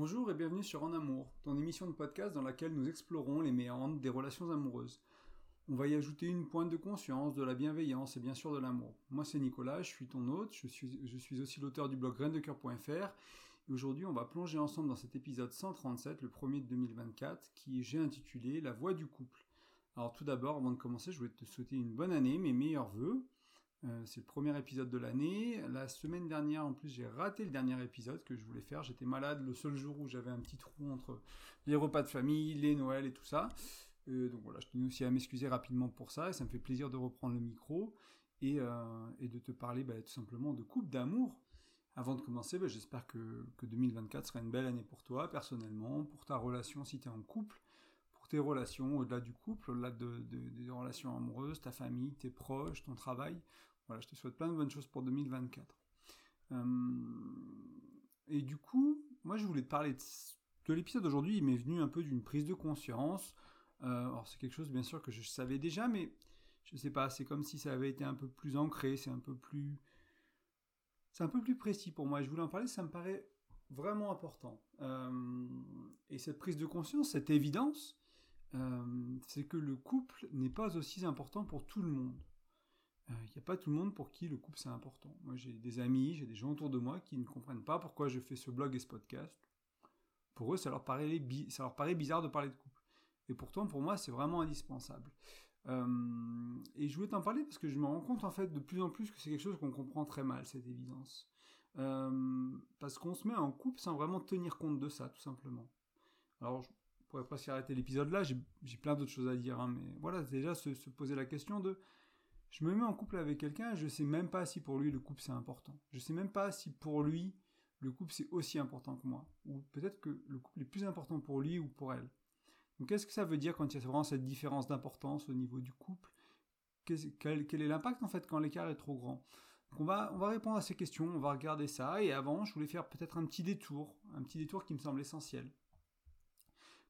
Bonjour et bienvenue sur En Amour, ton émission de podcast dans laquelle nous explorons les méandres des relations amoureuses. On va y ajouter une pointe de conscience, de la bienveillance et bien sûr de l'amour. Moi c'est Nicolas, je suis ton hôte, je suis, je suis aussi l'auteur du blog graindecoeur.fr et aujourd'hui on va plonger ensemble dans cet épisode 137, le premier de 2024, qui j'ai intitulé La voix du couple. Alors tout d'abord, avant de commencer, je voulais te souhaiter une bonne année, mes meilleurs voeux. Euh, c'est le premier épisode de l'année. La semaine dernière, en plus, j'ai raté le dernier épisode que je voulais faire. J'étais malade le seul jour où j'avais un petit trou entre les repas de famille, les Noëls et tout ça. Euh, donc voilà, je tenais aussi à m'excuser rapidement pour ça. Et ça me fait plaisir de reprendre le micro et, euh, de te parler bah, tout simplement de couple d'amour. Avant de commencer, bah, j'espère que, que 2024 sera une belle année pour toi, personnellement, pour ta relation si tu es en couple, tes relations au-delà du couple, au-delà de, de, des relations amoureuses, ta famille, tes proches, ton travail. Voilà, je te souhaite plein de bonnes choses pour 2024. Euh, et du coup, moi je voulais te parler de, de l'épisode d'aujourd'hui, il m'est venu un peu d'une prise de conscience. Euh, alors c'est quelque chose bien sûr que je savais déjà, mais je sais pas, c'est comme si ça avait été un peu plus ancré, c'est un peu plus... C'est un peu plus précis pour moi. Je voulais en parler, ça me paraît vraiment important. Euh, et cette prise de conscience, cette évidence, euh, c'est que le couple n'est pas aussi important pour tout le monde. Il euh, n'y a pas tout le monde pour qui le couple c'est important. Moi j'ai des amis, j'ai des gens autour de moi qui ne comprennent pas pourquoi je fais ce blog et ce podcast. Pour eux, ça leur paraît, bizarre de parler de couple. Et pourtant, pour moi, c'est vraiment indispensable. Euh, et je voulais t'en parler parce que je me rends compte en fait de plus en plus que c'est quelque chose qu'on comprend très mal, cette évidence. Parce qu'on se met en couple sans vraiment tenir compte de ça, tout simplement. Alors, je pourrais presque arrêter l'épisode là, j'ai plein d'autres choses à dire, hein, mais voilà, déjà se, se poser la question de je me mets en couple avec quelqu'un, je sais même pas si pour lui le couple c'est important. Je sais même pas si pour lui le couple c'est aussi important que moi. Ou peut-être que le couple est plus important pour lui ou pour elle. Donc qu'est-ce que ça veut dire quand il y a vraiment cette différence d'importance au niveau du couple? Quel, quel, est l'impact en fait quand l'écart est trop grand? Donc on va, on va répondre à ces questions, on va regarder ça. Et avant, je voulais faire peut-être un petit détour, un petit détour qui me semble essentiel.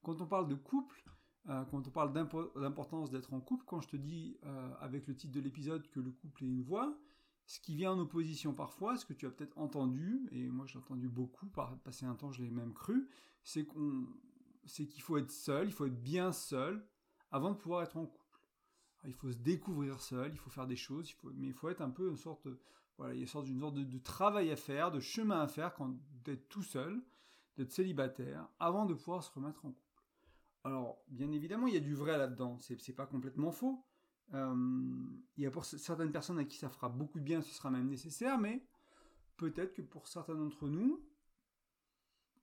Quand on parle de couple, euh, quand on parle d'importance d'être en couple, quand je te dis euh, avec le titre de l'épisode que le couple est une voix, ce qui vient en opposition parfois, ce que tu as peut-être entendu, et moi j'ai entendu beaucoup, par passer un temps je l'ai même cru, c'est qu'il faut être seul, il faut être bien seul avant de pouvoir être en couple. il faut se découvrir seul, il faut faire des choses, mais il faut être un peu une sorte, voilà, une sorte, une sorte de, de, travail à faire, de chemin à faire quand d'être tout seul, d'être célibataire, avant de pouvoir se remettre en couple. Alors, bien évidemment, il y a du vrai là-dedans, c'est pas complètement faux. Euh, il y a pour certaines personnes à qui ça fera beaucoup de bien, ce sera même nécessaire, mais peut-être que pour certains d'entre nous,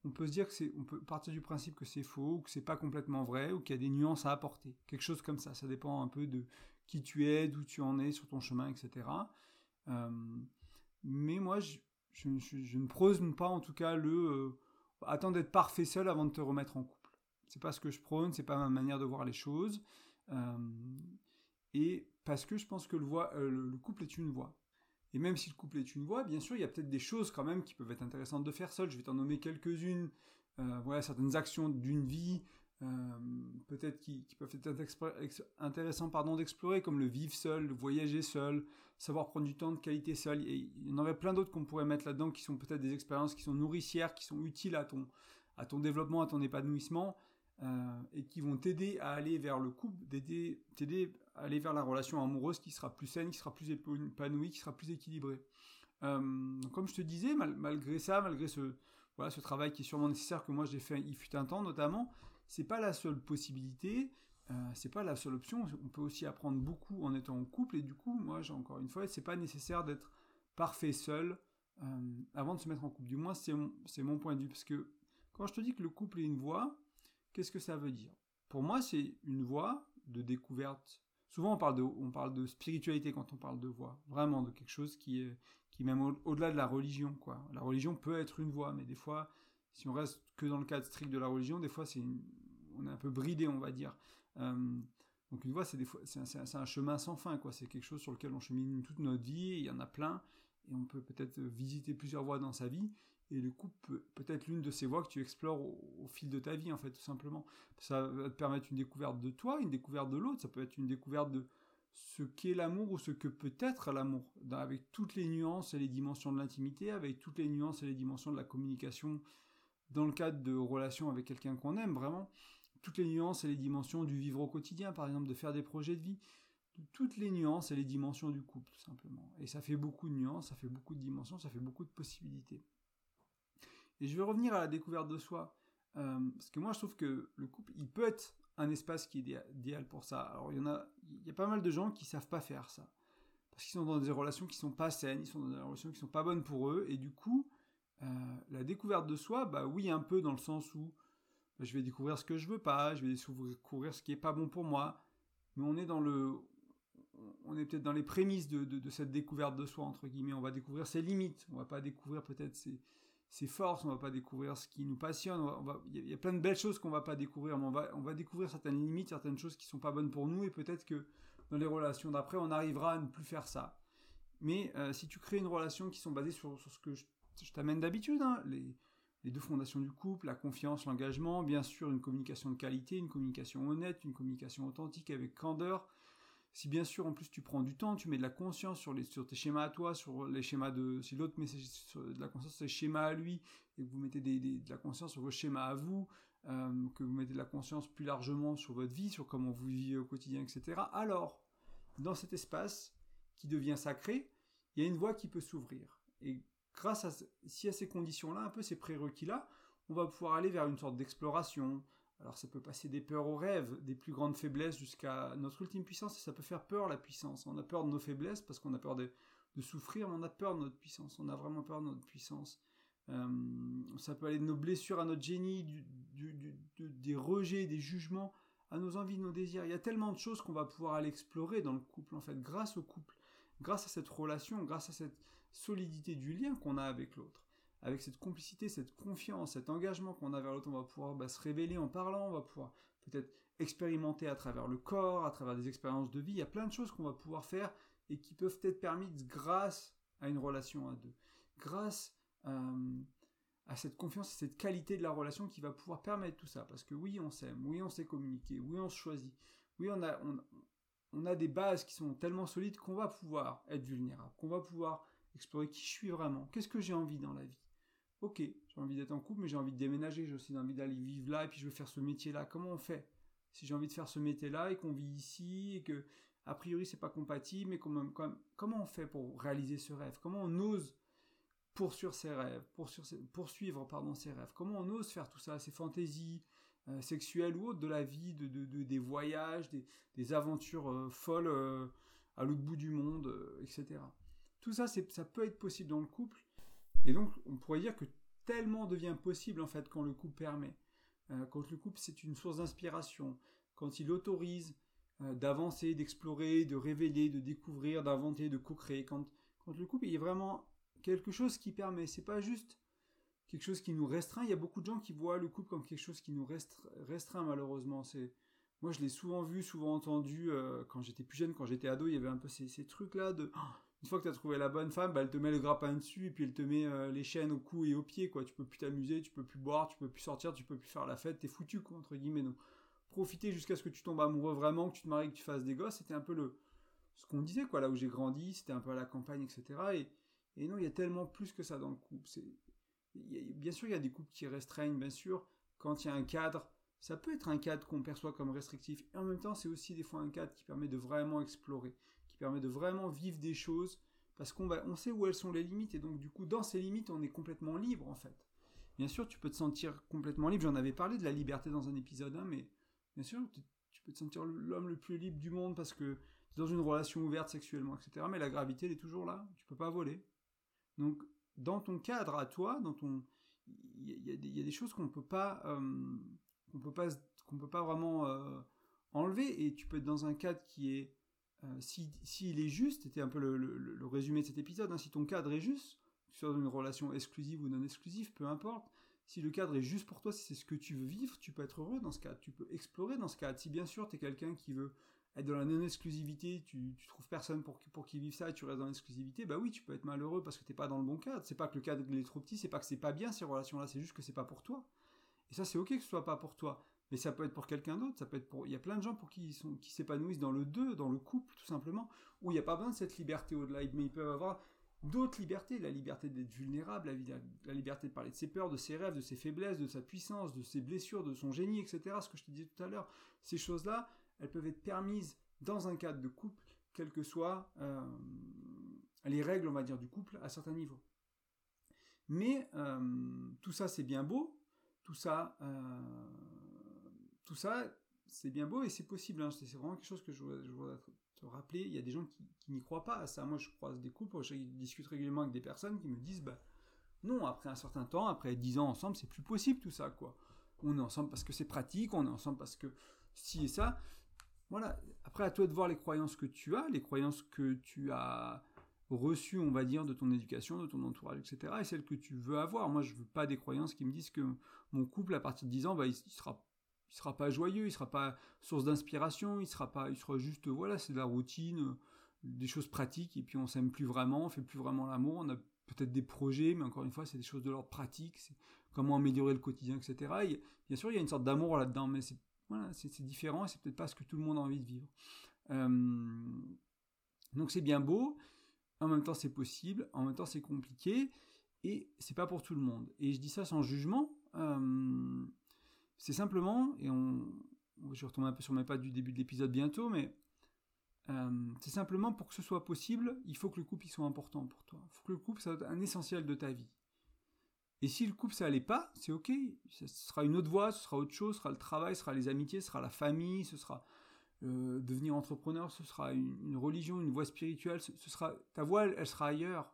on peut se dire que c'est, on peut partir du principe que c'est faux, ou que c'est pas complètement vrai, ou qu'il y a des nuances à apporter. Quelque chose comme ça. Ça dépend un peu de qui tu es, d'où tu en es sur ton chemin, etc. Euh, mais moi, je, je, je, ne prône pas en tout cas le euh, attends d'être parfait seul avant de te remettre en couple. C'est pas ce que je prône, c'est pas ma manière de voir les choses. Euh, et parce que je pense que le, euh, le, couple est une voie. Et même si le couple est une voie, bien sûr, il y a peut-être des choses quand même qui peuvent être intéressantes de faire seul. Je vais t'en nommer quelques-unes. Euh, voilà, certaines actions d'une vie, peut-être qui, peuvent être intéressants pardon d'explorer, comme le vivre seul, le voyager seul, savoir prendre du temps de qualité seul. Et il y en aurait plein d'autres qu'on pourrait mettre là-dedans qui sont peut-être des expériences qui sont nourricières, qui sont utiles à ton développement, à ton épanouissement euh, et qui vont t'aider à aller vers le couple, t'aider à aller vers la relation amoureuse qui sera plus saine, qui sera plus épanouie, qui sera plus équilibrée. Euh, comme je te disais, mal, malgré ça, malgré ce, voilà, ce travail qui est sûrement nécessaire que moi j'ai fait, il fut un temps notamment, c'est pas la seule possibilité, euh, c'est pas la seule option. On peut aussi apprendre beaucoup en étant en couple et du coup, moi, j'ai encore une fois, c'est pas nécessaire d'être parfait seul euh, avant de se mettre en couple. Du moins, c'est mon, mon point de vue parce que quand je te dis que le couple est une voie, Qu'est-ce que ça veut dire? Pour moi, c'est une voie de découverte. Souvent, on parle de, spiritualité quand on parle de voie. Vraiment, de quelque chose qui est, qui même au-delà de la religion. La religion peut être une voie, mais des fois, si on reste que dans le cadre strict de la religion, des fois, c'est on est un peu bridé, on va dire. Euh, donc une voie, c'est un, chemin sans fin. C'est quelque chose sur lequel on chemine toute notre vie. Il y en a plein, et on peut peut-être visiter plusieurs voies dans sa vie et le couple peut être l'une de ces voies que tu explores au, fil de ta vie en fait tout simplement. Ça va te permettre une découverte de toi une découverte de l'autre. Ça peut être une découverte de ce qu'est l'amour ou ce que peut être l'amour. Avec toutes les nuances et les dimensions de l'intimité avec toutes les nuances et les dimensions de la communication dans le cadre de relations avec quelqu'un qu'on aime vraiment, toutes les nuances et les dimensions du vivre au quotidien, par exemple, de faire des projets de vie, toutes les nuances et les dimensions du couple, tout simplement. Et ça fait beaucoup de nuances, ça fait beaucoup de dimensions, ça fait beaucoup de possibilités. Et je vais revenir à la découverte de soi, euh, parce que moi je trouve que le couple, il peut être un espace qui est idéal pour ça. Alors il y en a, il y a pas mal de gens qui savent pas faire ça, parce qu'ils sont dans des relations qui sont pas saines, ils sont dans des relations qui sont pas bonnes pour eux, et du coup, euh, la découverte de soi, bah oui un peu dans le sens où bah, je vais découvrir ce que je veux pas, je vais découvrir ce qui est pas bon pour moi, mais on est dans le, on est peut-être dans les prémices de, cette découverte de soi entre guillemets. On va découvrir ses limites, on va pas découvrir peut-être ses, ses forces, on va pas découvrir ce qui nous passionne. il y, a plein de belles choses qu'on va pas découvrir, mais on va, on va découvrir certaines limites, certaines choses qui sont pas bonnes pour nous, et peut-être que dans les relations d'après, on arrivera à ne plus faire ça. Mais euh, si tu crées une relation qui sont basées sur, ce que je, t'amène d'habitude, hein, les, les deux fondations du couple, la confiance, l'engagement, bien sûr une communication de qualité, une communication honnête, une communication authentique avec candeur. Si bien sûr en plus tu prends du temps, tu mets de la conscience sur, les, sur tes schémas à toi, sur les schémas de... Si l'autre met de la conscience sur les schémas à lui, et que vous mettez de la conscience sur vos schémas à vous, euh, que vous mettez de la conscience plus largement sur votre vie, sur comment vous vivez au quotidien, etc. Alors, dans cet espace qui devient sacré, il y a une voie qui peut s'ouvrir. Et grâce à, si à ces conditions-là, un peu ces prérequis-là, on va pouvoir aller vers une sorte d'exploration. Alors ça peut passer des peurs aux rêves, des plus grandes faiblesses jusqu'à notre ultime puissance, et ça peut faire peur la puissance. On a peur de nos faiblesses parce qu'on a peur de, souffrir, mais on a peur de notre puissance, on a vraiment peur de notre puissance. Euh, ça peut aller de nos blessures à notre génie, des rejets, des jugements, à nos envies, nos désirs. Il y a tellement de choses qu'on va pouvoir aller explorer dans le couple, en fait, grâce au couple, grâce à cette relation, grâce à cette solidité du lien qu'on a avec l'autre. Avec cette complicité, cette confiance, cet engagement qu'on a vers l'autre, on va pouvoir bah, se révéler en parlant, on va pouvoir peut-être expérimenter à travers le corps, à travers des expériences de vie. Il y a plein de choses qu'on va pouvoir faire et qui peuvent être permises grâce à une relation à deux. Grâce euh, à cette confiance et cette qualité de la relation qui va pouvoir permettre tout ça. Parce que oui, on s'aime, oui, on sait communiquer, oui, on se choisit, oui, on a, on a des bases qui sont tellement solides qu'on va pouvoir être vulnérable, qu'on va pouvoir explorer qui je suis vraiment, qu'est-ce que j'ai envie dans la vie. Ok, j'ai envie d'être en couple, mais j'ai envie de déménager, j'ai aussi envie d'aller vivre là, et puis je veux faire ce métier-là. Comment on fait Si j'ai envie de faire ce métier-là et qu'on vit ici, et que a priori c'est pas compatible, mais quand comment on fait pour réaliser ce rêve? Comment on ose poursuivre ses rêves Comment on ose faire tout ça, ces fantaisies euh, sexuelles ou autres de la vie, de, des voyages, des, aventures euh, folles euh, à l'autre bout du monde, etc. Tout ça, ça peut être possible dans le couple. Et donc, on pourrait dire que tellement devient possible, en fait, quand le couple permet. Euh, quand le couple, c'est une source d'inspiration. Quand il autorise euh, d'avancer, d'explorer, de révéler, de découvrir, d'inventer, de co-créer. Quand, le couple, il y a vraiment quelque chose qui permet. C'est pas juste quelque chose qui nous restreint. Il y a beaucoup de gens qui voient le couple comme quelque chose qui nous restreint, malheureusement. C'est moi, je l'ai souvent vu, souvent entendu euh, quand j'étais plus jeune, quand j'étais ado, il y avait un peu ces, ces trucs-là de oh, une fois que tu as trouvé la bonne femme, bah, elle te met le grappin dessus et puis elle te met euh, les chaînes au cou et au pied, quoi. Tu peux plus t'amuser, tu peux plus boire, tu peux plus sortir, tu peux plus faire la fête, t'es foutu, entre guillemets. Donc, profiter jusqu'à ce que tu tombes amoureux vraiment, que tu te maries, que tu fasses des gosses, c'était un peu le, ce qu'on disait, quoi, là où j'ai grandi, c'était un peu à la campagne, etc. Et, et non, il y a tellement plus que ça dans le couple. C'est, bien sûr, il y a des couples qui restreignent, bien sûr, quand il y a un cadre, ça peut être un cadre qu'on perçoit comme restrictif, et en même temps, c'est aussi des fois un cadre qui permet de vraiment explorer, permet de vraiment vivre des choses parce qu'on on sait où elles sont les limites et donc du coup dans ces limites on est complètement libre en fait. Bien sûr tu peux te sentir complètement libre, j'en avais parlé de la liberté dans un épisode 1 mais bien sûr tu, peux te sentir l'homme le plus libre du monde parce que tu dans une relation ouverte sexuellement etc. Mais la gravité elle est toujours là, tu peux pas voler. Donc dans ton cadre à toi, dans ton il y, a des choses qu'on peut pas euh, qu'on peut pas qu'on peut pas vraiment euh, enlever et tu peux être dans un cadre qui est euh, s'il si, est juste, c'était un peu le, résumé de cet épisode, hein, si ton cadre est juste, dans une relation exclusive ou non exclusive, peu importe, si le cadre est juste pour toi, si c'est ce que tu veux vivre, tu peux être heureux dans ce cadre, tu peux explorer dans ce cadre. Si bien sûr tu es quelqu'un qui veut être dans la non-exclusivité, tu, tu trouves personne pour, pour qui vive ça et tu restes dans l'exclusivité, bah oui, tu peux être malheureux parce que t'es pas dans le bon cadre. C'est pas que le cadre est trop petit, c'est pas que c'est pas bien ces relations-là, c'est juste que c'est pas pour toi. Et ça, c'est ok que ce soit pas pour toi. Mais ça peut être pour quelqu'un d'autre, ça peut être pour... Il y a plein de gens pour qui sont, qui s'épanouissent dans le deux, dans le couple, tout simplement, où il n'y a pas besoin de cette liberté au-delà, mais ils peuvent avoir d'autres libertés, la liberté d'être vulnérable, la, liberté de parler de ses peurs, de ses rêves, de ses faiblesses, de sa puissance, de ses blessures, de son génie, etc. Ce que je te disais tout à l'heure, ces choses-là, elles peuvent être permises dans un cadre de couple, quelles que soient euh, les règles, on va dire, du couple à certains niveaux. Mais euh, tout ça, c'est bien beau, tout ça, euh, tout ça, c'est bien beau et c'est possible. Hein. C'est vraiment quelque chose que je voudrais, te rappeler. Il y a des gens qui, n'y croient pas à ça. Moi, je croise des couples, je discute régulièrement avec des personnes qui me disent, bah, non, après un certain temps, après 10 ans ensemble, c'est plus possible tout ça, quoi. On est ensemble parce que c'est pratique, on est ensemble parce que si et ça. Voilà. Après, à toi de voir les croyances que tu as, les croyances que tu as reçues, on va dire, de ton éducation, de ton entourage, etc. Et celles que tu veux avoir. Moi, je veux pas des croyances qui me disent que mon couple, à partir de 10 ans, bah, il, sera il sera pas joyeux, il sera pas source d'inspiration, il sera pas, il sera juste, voilà, c'est de la routine, des choses pratiques, et puis on s'aime plus vraiment, on fait plus vraiment l'amour, on a peut-être des projets, mais encore une fois, c'est des choses de l'ordre pratique, c'est comment améliorer le quotidien, etc. bien sûr, il y a une sorte d'amour là-dedans, mais c'est différent et c'est peut-être pas ce que tout le monde a envie de vivre. Euh, donc c'est bien beau, en même temps c'est possible, en même temps c'est compliqué et c'est pas pour tout le monde. Et je dis ça sans jugement. Euh, c'est simplement, et on, je vais retomber un peu sur mes pas du début de l'épisode bientôt, mais euh, c'est simplement pour que ce soit possible, il faut que le couple soit important pour toi. Il faut que le couple soit un essentiel de ta vie. Et si le couple ça allait pas, c'est ok. Ce sera une autre voie, ce sera autre chose, ce sera le travail, ce sera les amitiés, ce sera la famille, ce sera euh, devenir entrepreneur, ce sera une, religion, une voie spirituelle, ce, sera ta voie, elle, sera ailleurs.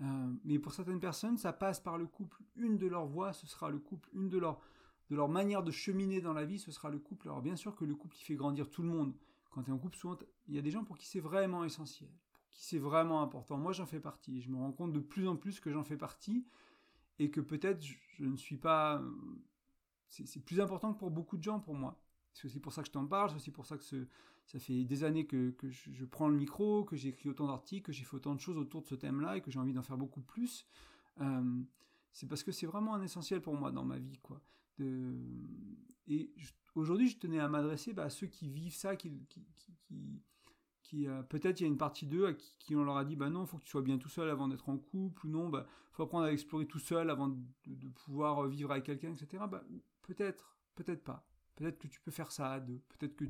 Euh, mais pour certaines personnes, ça passe par le couple. Une de leurs voies, ce sera le couple. Une de leurs de leur manière de cheminer dans la vie, ce sera le couple. Alors bien sûr que le couple, il fait grandir tout le monde. Quand tu es en couple, souvent, il y a des gens pour qui c'est vraiment essentiel, pour qui c'est vraiment important. Moi, j'en fais partie. Je me rends compte de plus en plus que j'en fais partie et que peut-être je ne suis pas... C'est plus important que pour beaucoup de gens pour moi. C'est aussi pour ça que je t'en parle, c'est aussi pour ça que ça fait des années que, je, prends le micro, que j'ai écrit autant d'articles, que j'ai fait autant de choses autour de ce thème-là et que j'ai envie d'en faire beaucoup plus. Euh, c'est parce que c'est vraiment un essentiel pour moi dans ma vie. quoi. Et aujourd'hui, je tenais à m'adresser bah, à ceux qui vivent ça, qui, qui, euh, peut-être il y a une partie d'eux à qui, on leur a dit bah non, faut que tu sois bien tout seul avant d'être en couple, ou non, bah faut apprendre à explorer tout seul avant de, pouvoir euh, vivre avec quelqu'un, etc. Bah, peut-être, peut-être pas. Peut-être que tu peux faire ça à deux. Peut-être que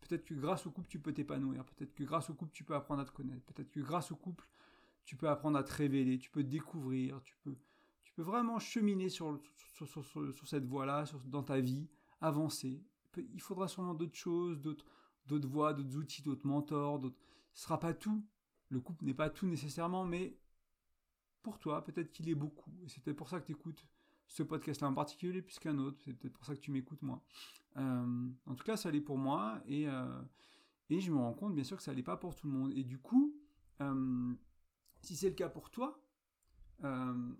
peut-être que grâce au couple tu peux t'épanouir. Peut-être que grâce au couple tu peux apprendre à te connaître. Peut-être que grâce au couple tu peux apprendre à te révéler. Tu peux découvrir. Tu peux, peux vraiment cheminer sur, sur, sur, sur cette voie-là, dans ta vie, avancer. Il faudra sûrement d'autres choses, d'autres d'autres voies, d'autres outils, d'autres mentors, d'autres. Ce sera pas tout. Le couple n'est pas tout nécessairement, mais pour toi, peut-être qu'il est beaucoup. Et c'est peut-être pour ça que tu écoutes ce podcast-là en particulier plus qu'un autre. C'est peut-être pour ça que tu m'écoutes moi. Euh, en tout cas, ça l'est pour moi et, euh, et je me rends compte bien sûr que ça l'est pas pour tout le monde. Et du coup, euh, si c'est le cas pour toi,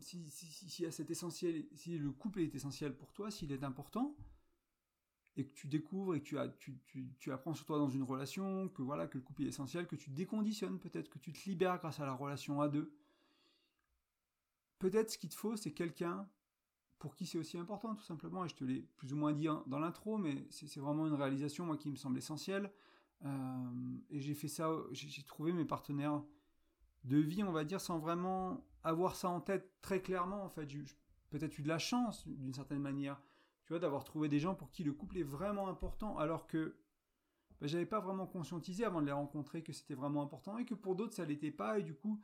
si, si, si, cet essentiel, si le couple est essentiel pour toi, s'il est important, et que tu découvres et que tu, apprends sur toi dans une relation, que voilà, que le couple est essentiel, que tu déconditionnes peut-être, que tu te libères grâce à la relation à deux. Peut-être ce qu'il te faut, c'est quelqu'un pour qui c'est aussi important, tout simplement, et je te l'ai plus ou moins dit dans l'intro, mais c'est vraiment une réalisation, moi, qui me semble essentielle. Euh, et j'ai fait ça, j'ai trouvé mes partenaires de vie, on va dire, sans vraiment avoir ça en tête très clairement, en fait. Peut-être eu de la chance, d'une certaine manière tu vois, d'avoir trouvé des gens pour qui le couple est vraiment important, alors que bah, j'avais pas vraiment conscientisé avant de les rencontrer que c'était vraiment important, et que pour d'autres ça l'était pas, et du coup,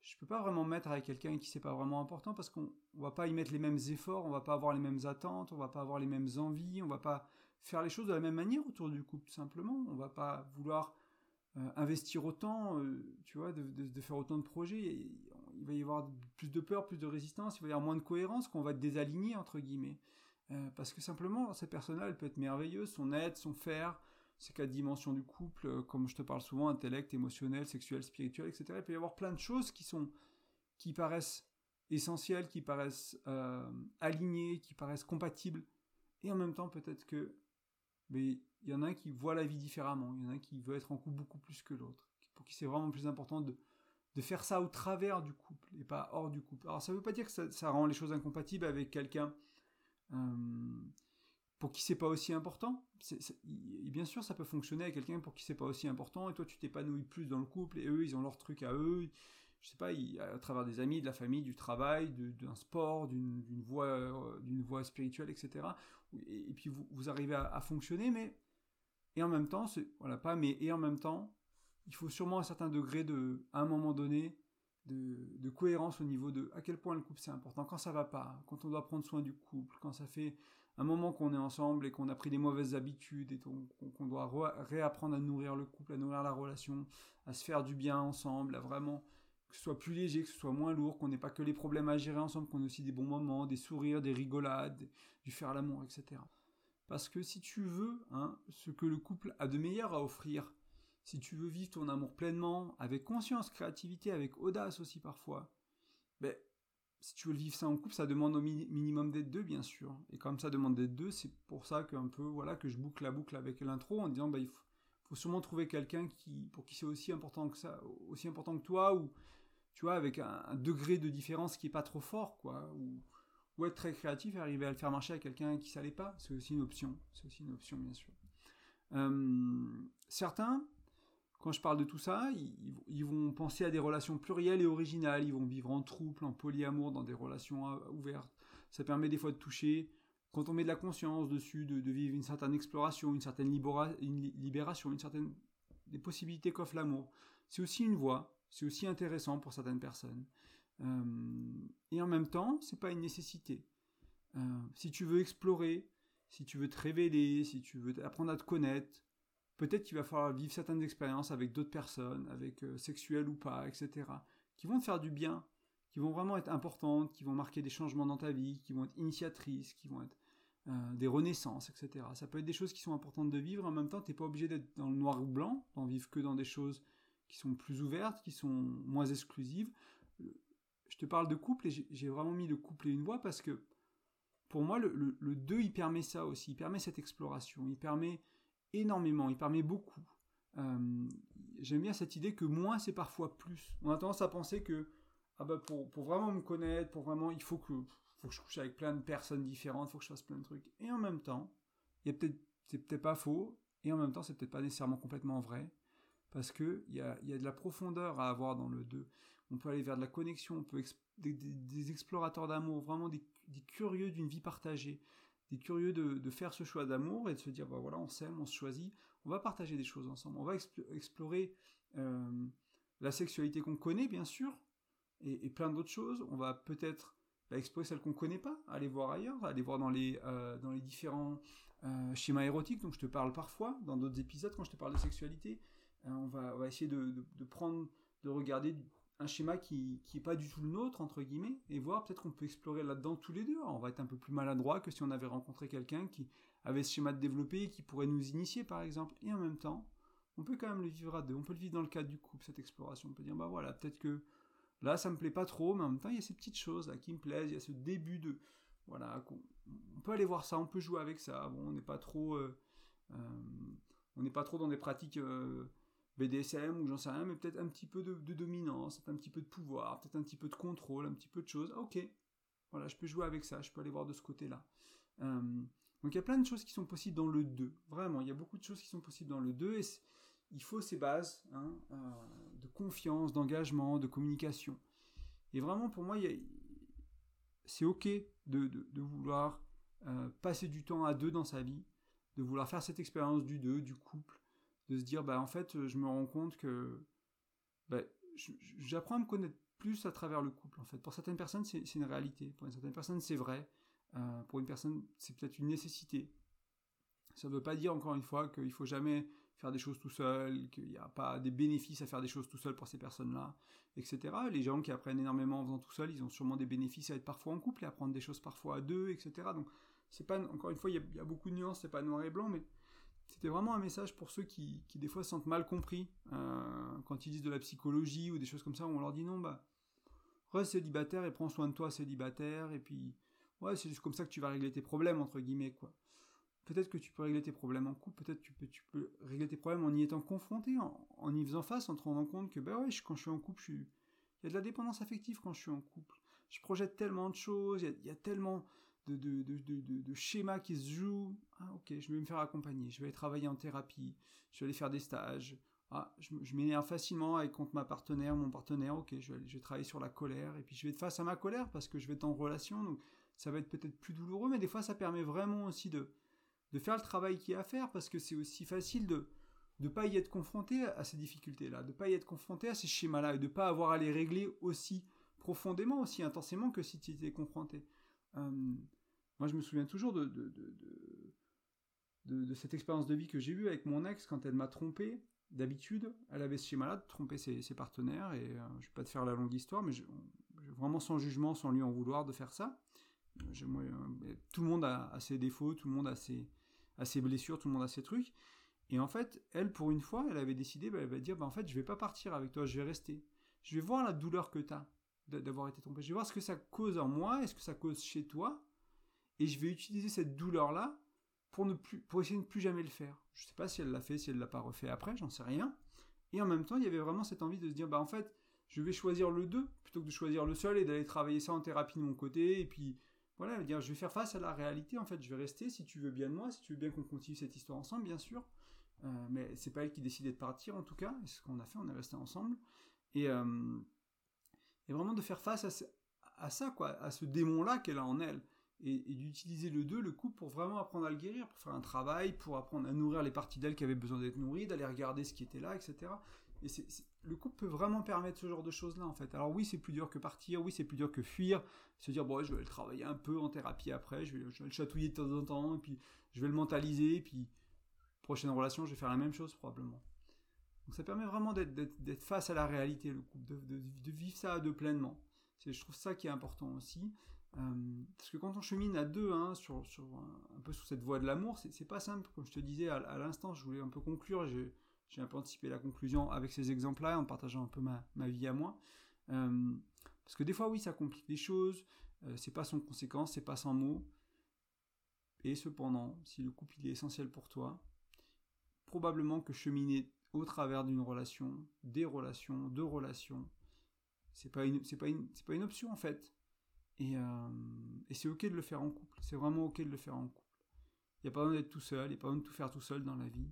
je peux pas vraiment mettre avec quelqu'un qui c'est pas vraiment important parce qu'on va pas y mettre les mêmes efforts, on va pas avoir les mêmes attentes, on va pas avoir les mêmes envies, on va pas faire les choses de la même manière autour du couple tout simplement, on va pas vouloir euh, investir autant, euh, tu vois, de, de, faire autant de projets, il va y avoir plus de peur, plus de résistance, il va y avoir moins de cohérence, qu'on va être désaligné entre guillemets. Euh, parce que simplement, cette personne-là, elle peut être merveilleuse, son aide, son faire, ces quatre dimensions du couple, euh, comme je te parle souvent, intellect, émotionnel, sexuel, spirituel, etc. Il peut y avoir plein de choses qui sont, qui paraissent essentielles, qui paraissent euh, alignées, qui paraissent compatibles, et en même temps, peut-être que, il y en a un qui voit la vie différemment, il y en a un qui veut être en couple beaucoup plus que l'autre, pour qui c'est vraiment plus important de, de faire ça au travers du couple et pas hors du couple. Alors ça ne veut pas dire que ça, rend les choses incompatibles avec quelqu'un euh, pour qui c'est pas aussi important. bien sûr, ça peut fonctionner avec quelqu'un pour qui c'est pas aussi important, et toi tu t'épanouis plus dans le couple, et eux ils ont leur truc à eux, je sais pas, à travers des amis, de la famille, du travail, d'un sport, d'une voie, d'une voie spirituelle, etc. Et, puis vous, vous arrivez à, fonctionner, mais et en même temps, voilà pas, mais et en même temps, il faut sûrement un certain degré de, à un moment donné, de, cohérence au niveau de à quel point le couple c'est important, quand ça va pas, quand on doit prendre soin du couple, quand ça fait un moment qu'on est ensemble et qu'on a pris des mauvaises habitudes et qu'on doit réapprendre à nourrir le couple, à nourrir la relation, à se faire du bien ensemble, à vraiment que ce soit plus léger, que ce soit moins lourd, qu'on n'ait pas que les problèmes à gérer ensemble, qu'on ait aussi des bons moments, des sourires, des rigolades, du faire l'amour, etc. Parce que si tu veux hein, ce que le couple a de meilleur à offrir, si tu veux vivre ton amour pleinement, avec conscience, créativité, avec audace aussi parfois, ben, si tu veux vivre ça en couple, ça demande au minimum d'être deux, bien sûr. Et comme ça demande d'être deux, c'est pour ça qu'un peu, voilà, que je boucle la boucle avec l'intro en disant, bah, il faut, sûrement trouver quelqu'un qui, pour qui c'est aussi important que ça, aussi important que toi, ou, tu vois, avec un, degré de différence qui est pas trop fort, quoi, ou, être très créatif et arriver à le faire marcher avec quelqu'un qui savait pas, c'est aussi une option. C'est aussi une option, bien sûr. Euh, certains, quand je parle de tout ça, ils, vont penser à des relations plurielles et originales, ils vont vivre en trouble, en polyamour, dans des relations euh, ouvertes. Ça permet des fois de toucher, quand on met de la conscience dessus, de, vivre une certaine exploration, une certaine libération, une certaine des possibilités qu'offre l'amour. C'est aussi une voie, c'est aussi intéressant pour certaines personnes. Euh, et en même temps, c'est pas une nécessité. Euh, si tu veux explorer, si tu veux te révéler, si tu veux apprendre à te connaître, peut-être qu'il va falloir vivre certaines expériences avec d'autres personnes, avec euh, sexuelles ou pas, etc., qui vont te faire du bien, qui vont vraiment être importantes, qui vont marquer des changements dans ta vie, qui vont être initiatrices, qui vont être euh, des renaissances, etc. Ça peut être des choses qui sont importantes de vivre, en même temps, tu n'es pas obligé d'être dans le noir ou blanc, d'en vivre que dans des choses qui sont plus ouvertes, qui sont moins exclusives. Je te parle de couple et j'ai vraiment mis le couple et une voix parce que pour moi, le, le, le 2, il permet ça aussi, il permet cette exploration, il permet énormément, il permet beaucoup. Euh, j'aime bien cette idée que moins c'est parfois plus. On a tendance à penser que ah bah pour, pour vraiment me connaître, pour vraiment, il faut que, faut que je couche avec plein de personnes différentes, il faut que je fasse plein de trucs. Et en même temps, il peut-être, c'est peut-être pas faux, et en même temps, c'est peut-être pas nécessairement complètement vrai, parce que il y a, y a de la profondeur à avoir dans le 2. On peut aller vers de la connexion, on peut des, des, explorateurs d'amour, vraiment des curieux d'une vie partagée, des curieux de, faire ce choix d'amour et de se dire, bah voilà, on s'aime, on se choisit, on va partager des choses ensemble, on va explorer euh, la sexualité qu'on connaît, bien sûr, et, plein d'autres choses. On va peut-être bah, explorer celles qu'on connaît pas, aller voir ailleurs, aller voir dans les, euh, dans les différents euh, schémas érotiques dont je te parle parfois, dans d'autres épisodes quand je te parle de sexualité. on, va, on va essayer de, de, prendre, de regarder un schéma qui qui est pas du tout le nôtre entre guillemets et voir peut-être qu'on peut explorer là-dedans tous les deux. on va être un peu plus maladroit que si on avait rencontré quelqu'un qui avait ce schéma de développé et qui pourrait nous initier par exemple. Et en même temps, on peut quand même le vivre à deux. On peut le vivre dans le cadre du couple cette exploration. On peut dire bah voilà peut-être que là ça me plaît pas trop, mais en même temps il y a ces petites choses là qui me plaisent. Il y a ce début de voilà on, peut aller voir ça, on peut jouer avec ça. Bon on n'est pas trop euh, euh, on n'est pas trop dans des pratiques euh, BDSM ou j'en sais rien, mais peut-être un petit peu de, dominance, un petit peu de pouvoir, peut-être un petit peu de contrôle, un petit peu de choses. Ah, ok, voilà, je peux jouer avec ça, je peux aller voir de ce côté-là. Euh, donc il y a plein de choses qui sont possibles dans le 2. Vraiment, il y a beaucoup de choses qui sont possibles dans le 2 et il faut ces bases hein, euh, de confiance, d'engagement, de communication. Et vraiment, pour moi, c'est ok de, de, vouloir euh, passer du temps à deux dans sa vie, de vouloir faire cette expérience du 2, du couple, de se dire bah en fait je me rends compte que bah, j'apprends à me connaître plus à travers le couple en fait. Pour certaines personnes c'est une réalité. Pour certaines personnes c'est vrai. Euh, pour une personne c'est peut-être une nécessité. Ça ne veut pas dire encore une fois qu'il faut jamais faire des choses tout seul qu'il n'y a pas des bénéfices à faire des choses tout seul pour ces personnes là etc les gens qui apprennent énormément en faisant tout seul ils ont sûrement des bénéfices à être parfois en couple et à apprendre des choses parfois à deux etc donc c'est pas encore une fois il y, y, a beaucoup de nuances c'est pas noir et blanc mais c'était vraiment un message pour ceux qui, qui des fois se sentent mal compris euh, quand ils disent de la psychologie ou des choses comme ça, où on leur dit non, bah, reste célibataire et prends soin de toi célibataire, et puis, ouais, c'est juste comme ça que tu vas régler tes problèmes, entre guillemets, quoi. Peut-être que tu peux régler tes problèmes en couple, peut-être tu peux, tu peux régler tes problèmes en y étant confronté, en, y faisant face, en te rendant compte que, bah ouais, quand je suis en couple, il y a de la dépendance affective quand je suis en couple. Je projette tellement de choses, il y a tellement de, de, de, de, schémas qui se jouent. Ah, ok, je vais me faire accompagner, je vais aller travailler en thérapie, je vais aller faire des stages. ah, je, m'énerve facilement avec contre ma partenaire, mon partenaire, ok, je vais, je travailler sur la colère, et puis je vais être face à ma colère parce que je vais être en relation, donc ça va être peut-être plus douloureux, mais des fois ça permet vraiment aussi de, de faire le travail qu'il y a à faire, parce que c'est aussi facile de ne pas y être confronté à ces difficultés-là, de ne pas y être confronté à ces schémas-là, et de ne pas avoir à les régler aussi profondément, aussi intensément que si tu étais confronté. Moi, je me souviens toujours de, de, de, de cette expérience de vie que j'ai eue avec mon ex quand elle m'a trompé. D'habitude, elle avait ce schéma-là de tromper ses, partenaires, et euh, je ne vais pas te faire la longue histoire, mais vraiment sans jugement, sans lui en vouloir de faire ça. Moi, euh, tout le monde a, ses défauts, tout le monde a ses, a ses, blessures, tout le monde a ses trucs. Et en fait, elle, pour une fois, elle avait décidé, bah, elle va dire, bah, en fait, je vais pas partir avec toi, je vais rester. Je vais voir la douleur que tu as d'avoir été trompé. Je vais voir ce que ça cause en moi, est-ce que ça cause chez toi, et je vais utiliser cette douleur-là pour, ne plus, pour essayer de ne plus jamais le faire. Je sais pas si elle l'a fait, si elle l'a pas refait après, j'en sais rien. Et en même temps, il y avait vraiment cette envie de se dire, bah en fait, je vais choisir le 2 plutôt que de choisir le seul et d'aller travailler ça en thérapie de mon côté, et puis voilà, dire je vais faire face à la réalité, en fait, je vais rester si tu veux bien de moi, si tu veux bien qu'on continue cette histoire ensemble, bien sûr. Euh, mais c'est pas elle qui décidait de partir en tout cas, et ce qu'on a fait, on est resté ensemble. Et, euh, vraiment de faire face à, à ça, quoi, à ce démon-là qu'elle a en elle. Et, d'utiliser le 2, le couple, pour vraiment apprendre à le guérir, pour faire un travail, pour apprendre à nourrir les parties d'elle qui avaient besoin d'être nourries, d'aller regarder ce qui était là, etc. Et le couple peut vraiment permettre ce genre de choses-là, en fait. Alors oui, c'est plus dur que partir, oui, c'est plus dur que fuir, se dire, bon, je vais le travailler un peu en thérapie après, je vais, je vais le chatouiller de temps en temps, et puis je vais le mentaliser, et puis prochaine relation, je vais faire la même chose probablement. Donc ça permet vraiment d'être face à la réalité, le couple, de, vivre ça à deux pleinement. Je trouve ça qui est important aussi. Euh, parce que quand on chemine à deux, hein, sur, un, peu sur cette voie de l'amour, c'est pas simple. Comme je te disais à, l'instant, je voulais un peu conclure. J'ai un peu anticipé la conclusion avec ces exemples-là, en partageant un peu ma, vie à moi. Euh, parce que des fois, oui, ça complique les choses. Euh, c'est pas sans conséquence, c'est pas sans mots. Et cependant, si le couple il est essentiel pour toi, probablement que cheminer au travers d'une relation, des relations, deux relations. C'est pas c'est pas une option en fait. Et, euh, et c'est ok de le faire en couple. C'est vraiment ok de le faire en couple. Il n'y a pas besoin d'être tout seul, il n'y a pas besoin de tout faire tout seul dans la vie.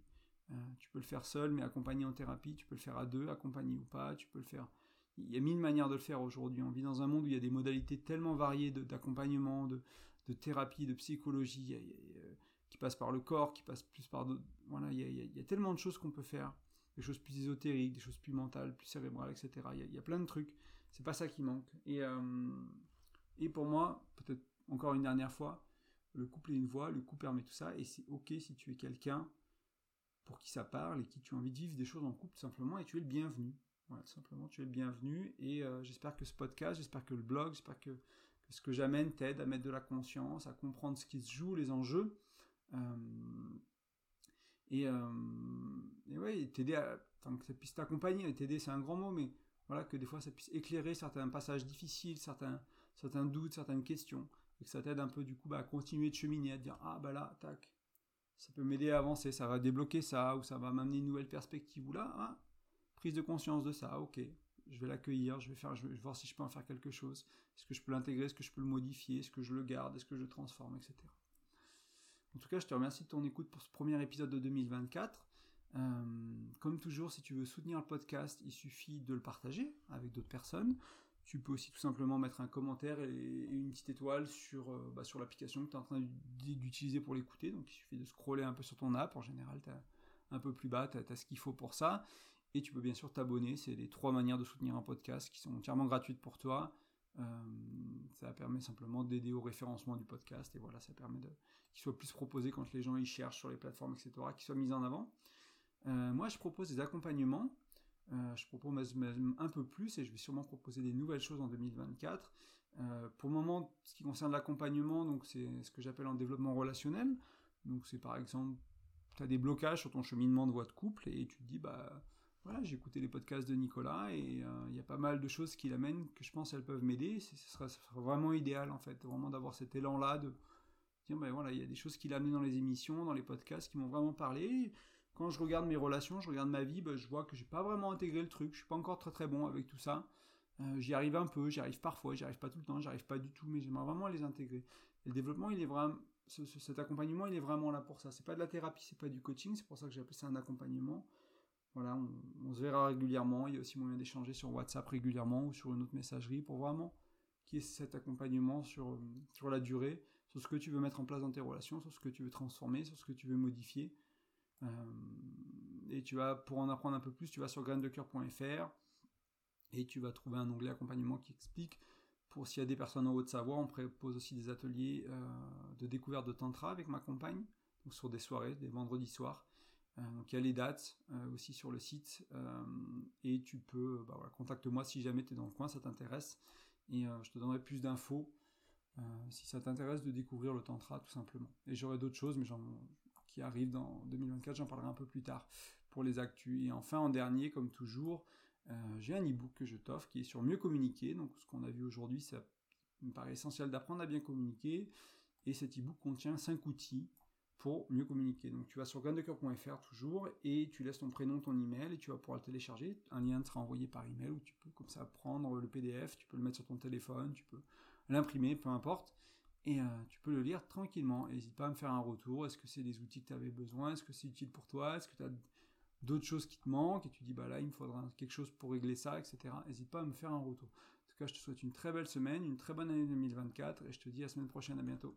Euh, tu peux le faire seul, mais accompagné en thérapie. Tu peux le faire à deux, accompagné ou pas. Tu peux le faire. Il y a mille manières de le faire aujourd'hui. On vit dans un monde où il y a des modalités tellement variées d'accompagnement, de, thérapie, de psychologie, qui passent par le corps, qui passent plus par d'autres. Voilà, il y, a, tellement de choses qu'on peut faire des choses plus ésotériques, des choses plus mentales, plus cérébrales, etc. Il y a, plein de trucs. C'est pas ça qui manque. Et, euh, et pour moi, peut-être encore une dernière fois, le couple est une voix, le couple permet tout ça, et c'est ok si tu es quelqu'un pour qui ça parle et qui tu as envie de vivre des choses en couple simplement, et tu es le bienvenu. Voilà, simplement, tu es le bienvenu, et euh, j'espère que ce podcast, j'espère que le blog, j'espère que, ce que j'amène t'aide à mettre de la conscience, à comprendre ce qui se joue, les enjeux. Euh, et, euh, ouais, t'aider à, enfin, que ça puisse t'accompagner, t'aider c'est un grand mot, mais voilà, que des fois ça puisse éclairer certains passages difficiles, certains, certains doutes, certaines questions, et que ça t'aide un peu du coup bah, à continuer de cheminer, à te dire ah bah là, tac, ça peut m'aider à avancer, ça va débloquer ça, ou ça va m'amener une nouvelle perspective, ou là, ah, prise de conscience de ça, ok, je vais l'accueillir, je vais faire, je vais voir si je peux en faire quelque chose, est-ce que je peux l'intégrer, est-ce que je peux le modifier, est-ce que je le garde, est-ce que je le transforme, etc. En tout cas, je te remercie de ton écoute pour ce premier épisode de 2024. Euh, comme toujours, si tu veux soutenir le podcast, il suffit de le partager avec d'autres personnes. Tu peux aussi tout simplement mettre un commentaire et, une petite étoile sur, euh, bah, sur l'application que tu es en train d'utiliser pour l'écouter. Donc il suffit de scroller un peu sur ton app. En général, tu un peu plus bas, tu as, ce qu'il faut pour ça. Et tu peux bien sûr t'abonner. C'est les trois manières de soutenir un podcast qui sont entièrement gratuites pour toi. Euh, ça permet simplement d'aider au référencement du podcast et voilà, ça permet qu'il soit plus proposé quand les gens y cherchent sur les plateformes, etc., qu'il soit mis en avant. Euh, moi, je propose des accompagnements. Euh, je propose même un peu plus et je vais sûrement proposer des nouvelles choses en 2024. pour le moment, ce qui concerne l'accompagnement, donc c'est ce que j'appelle un développement relationnel. Donc c'est par exemple, tu as des blocages sur ton cheminement de voie de couple et tu te dis bah voilà, j'ai écouté les podcasts de Nicolas et euh, il y a pas mal de choses qu'il amène que je pense elles peuvent m'aider. Ce serait, vraiment idéal en fait, vraiment d'avoir cet élan-là de dire ben voilà, il y a des choses qu'il a dans les émissions, dans les podcasts qui m'ont vraiment parlé. Quand je regarde mes relations, je regarde ma vie, ben, je vois que j'ai pas vraiment intégré le truc. Je suis pas encore très très bon avec tout ça. Euh, j'y arrive un peu, j'y arrive parfois, j'y arrive pas tout le temps, j'y arrive pas du tout, mais j'aimerais vraiment les intégrer. Le développement, il est vraiment, cet accompagnement, il est vraiment là pour ça. C'est pas de la thérapie, c'est pas du coaching, c'est pour ça que j'ai appelé ça un accompagnement Voilà, on, se verra régulièrement. Il y a aussi moyen d'échanger sur WhatsApp régulièrement ou sur une autre messagerie pour vraiment qu'il y ait cet accompagnement sur, sur la durée, sur ce que tu veux mettre en place dans tes relations, sur ce que tu veux transformer, sur ce que tu veux modifier. Euh, et tu vas, pour en apprendre un peu plus, tu vas sur graindecoeur.fr et tu vas trouver un onglet accompagnement qui explique pour s'il y a des personnes en haut de Savoie, on propose aussi des ateliers euh, de découverte de tantra avec ma compagne, sur des soirées, des vendredis soirs. Euh, donc il y a les dates aussi sur le site et tu peux, bah, voilà, contacte-moi si jamais tu es dans le coin, ça t'intéresse et je te donnerai plus d'infos si ça t'intéresse de découvrir le tantra tout simplement. Et j'aurai d'autres choses, mais qui arrivent dans 2024, j'en parlerai un peu plus tard pour les actus. Et enfin en dernier, comme toujours, euh, j'ai un e-book que je t'offre qui est sur mieux communiquer. Donc ce qu'on a vu aujourd'hui, ça me paraît essentiel d'apprendre à bien communiquer. Et cet e-book contient 5 outils pour mieux communiquer. Donc tu vas sur graindecoeur.fr toujours et tu laisses ton prénom, ton email et tu vas pouvoir le télécharger. Un lien te sera envoyé par email où tu peux comme ça prendre le PDF, tu peux le mettre sur ton téléphone, tu peux l'imprimer, peu importe. Et euh, tu peux le lire tranquillement. N'hésite pas à me faire un retour. Est-ce que c'est des outils que tu avais besoin? Est-ce que c'est utile pour toi? Est-ce que tu as d'autres choses qui te manquent? Et tu dis bah là il me faudra quelque chose pour régler ça, etc. N'hésite pas à me faire un retour. En tout cas, je te souhaite une très belle semaine, une très bonne année 2024 et je te dis à la semaine prochaine, à bientôt.